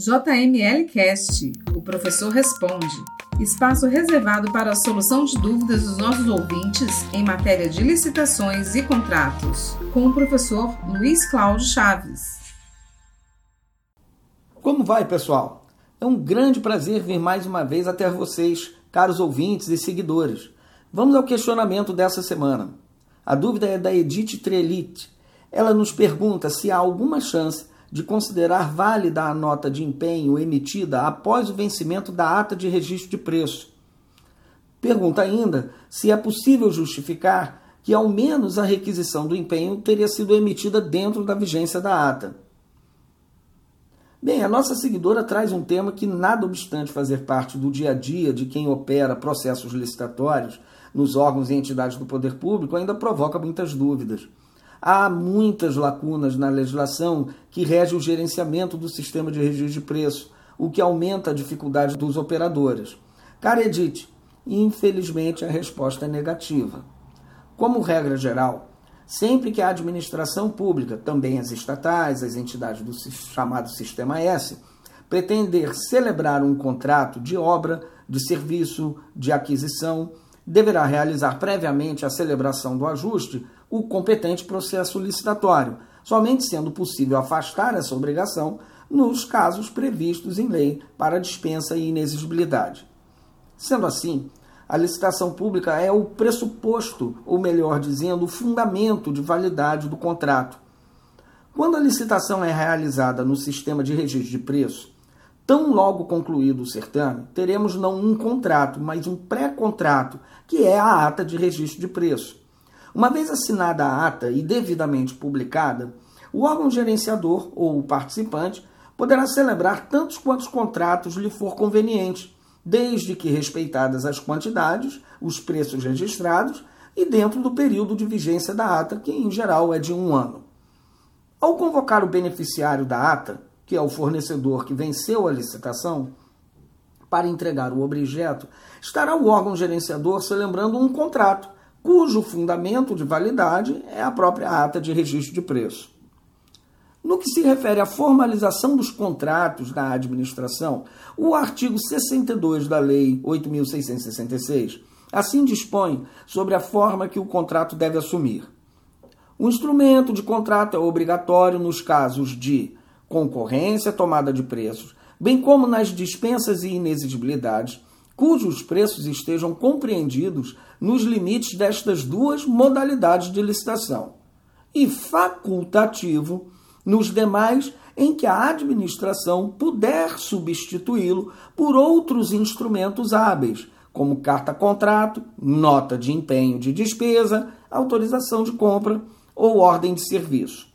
JML Cast, o professor responde. Espaço reservado para a solução de dúvidas dos nossos ouvintes em matéria de licitações e contratos, com o professor Luiz Cláudio Chaves. Como vai, pessoal? É um grande prazer vir mais uma vez até vocês, caros ouvintes e seguidores. Vamos ao questionamento dessa semana. A dúvida é da Edith Trelit. Ela nos pergunta se há alguma chance de considerar válida a nota de empenho emitida após o vencimento da ata de registro de preço. Pergunta ainda se é possível justificar que ao menos a requisição do empenho teria sido emitida dentro da vigência da ata. Bem, a nossa seguidora traz um tema que, nada obstante fazer parte do dia a dia de quem opera processos licitatórios nos órgãos e entidades do poder público, ainda provoca muitas dúvidas. Há muitas lacunas na legislação que rege o gerenciamento do sistema de registro de preço, o que aumenta a dificuldade dos operadores. Cara Edith, infelizmente a resposta é negativa. Como regra geral, sempre que a administração pública, também as estatais, as entidades do chamado Sistema S, pretender celebrar um contrato de obra, de serviço, de aquisição, deverá realizar previamente a celebração do ajuste o competente processo licitatório, somente sendo possível afastar essa obrigação nos casos previstos em lei para dispensa e inexigibilidade. Sendo assim, a licitação pública é o pressuposto, ou melhor dizendo, o fundamento de validade do contrato. Quando a licitação é realizada no sistema de registro de preço, tão logo concluído o certame, teremos não um contrato, mas um pré-contrato, que é a ata de registro de preço. Uma vez assinada a ata e devidamente publicada, o órgão gerenciador ou o participante poderá celebrar tantos quantos contratos lhe for conveniente, desde que respeitadas as quantidades, os preços registrados e dentro do período de vigência da ata, que em geral é de um ano. Ao convocar o beneficiário da ata, que é o fornecedor que venceu a licitação, para entregar o objeto, estará o órgão gerenciador celebrando um contrato cujo fundamento de validade é a própria ata de registro de preço. No que se refere à formalização dos contratos da administração, o artigo 62 da Lei 8.666 assim dispõe sobre a forma que o contrato deve assumir. O instrumento de contrato é obrigatório nos casos de concorrência, tomada de preços, bem como nas dispensas e inexigibilidades, cujos preços estejam compreendidos nos limites destas duas modalidades de licitação, e facultativo nos demais em que a administração puder substituí-lo por outros instrumentos hábeis, como carta-contrato, nota de empenho de despesa, autorização de compra ou ordem de serviço.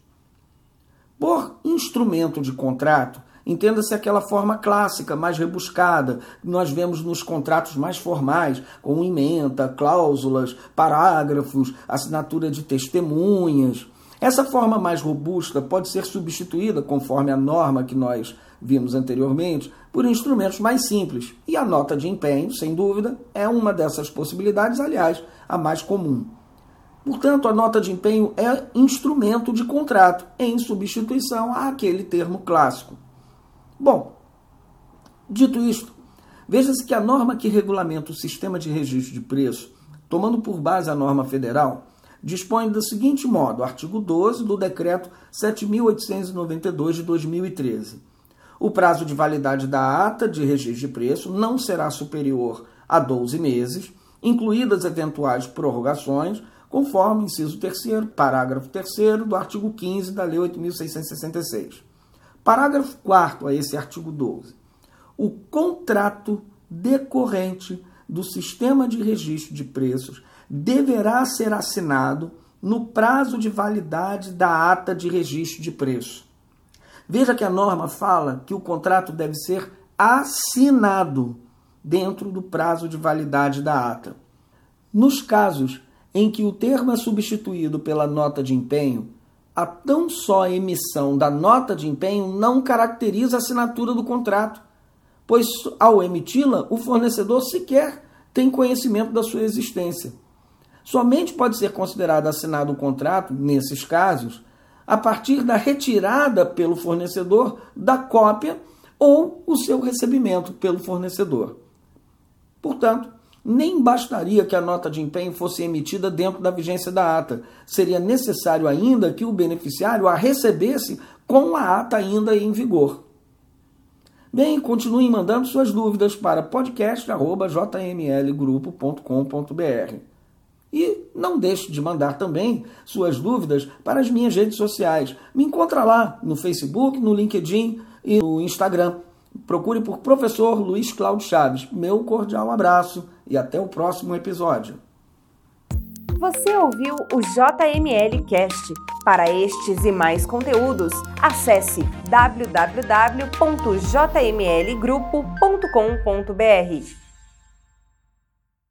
Por instrumento de contrato, Entenda-se aquela forma clássica, mais rebuscada, que nós vemos nos contratos mais formais, com emenda, cláusulas, parágrafos, assinatura de testemunhas. Essa forma mais robusta pode ser substituída, conforme a norma que nós vimos anteriormente, por instrumentos mais simples. E a nota de empenho, sem dúvida, é uma dessas possibilidades, aliás, a mais comum. Portanto, a nota de empenho é instrumento de contrato, em substituição àquele termo clássico. Bom, dito isto, veja-se que a norma que regulamenta o sistema de registro de preço, tomando por base a norma federal, dispõe do seguinte modo, artigo 12 do decreto 7892 de 2013. O prazo de validade da ata de registro de preço não será superior a 12 meses, incluídas eventuais prorrogações, conforme inciso 3 parágrafo 3 do artigo 15 da Lei 8666. Parágrafo 4 a esse artigo 12. O contrato decorrente do sistema de registro de preços deverá ser assinado no prazo de validade da ata de registro de preço. Veja que a norma fala que o contrato deve ser assinado dentro do prazo de validade da ata. Nos casos em que o termo é substituído pela nota de empenho, a tão só emissão da nota de empenho não caracteriza a assinatura do contrato, pois ao emiti-la, o fornecedor sequer tem conhecimento da sua existência. Somente pode ser considerado assinado o contrato, nesses casos, a partir da retirada pelo fornecedor da cópia ou o seu recebimento pelo fornecedor. Portanto, nem bastaria que a nota de empenho fosse emitida dentro da vigência da ata. Seria necessário ainda que o beneficiário a recebesse com a ata ainda em vigor. Bem, continuem mandando suas dúvidas para podcast.jmlgrupo.com.br. E não deixe de mandar também suas dúvidas para as minhas redes sociais. Me encontra lá no Facebook, no LinkedIn e no Instagram. Procure por Professor Luiz Cláudio Chaves. Meu cordial abraço e até o próximo episódio. Você ouviu o JML Cast. Para estes e mais conteúdos, acesse www.jmlgrupo.com.br.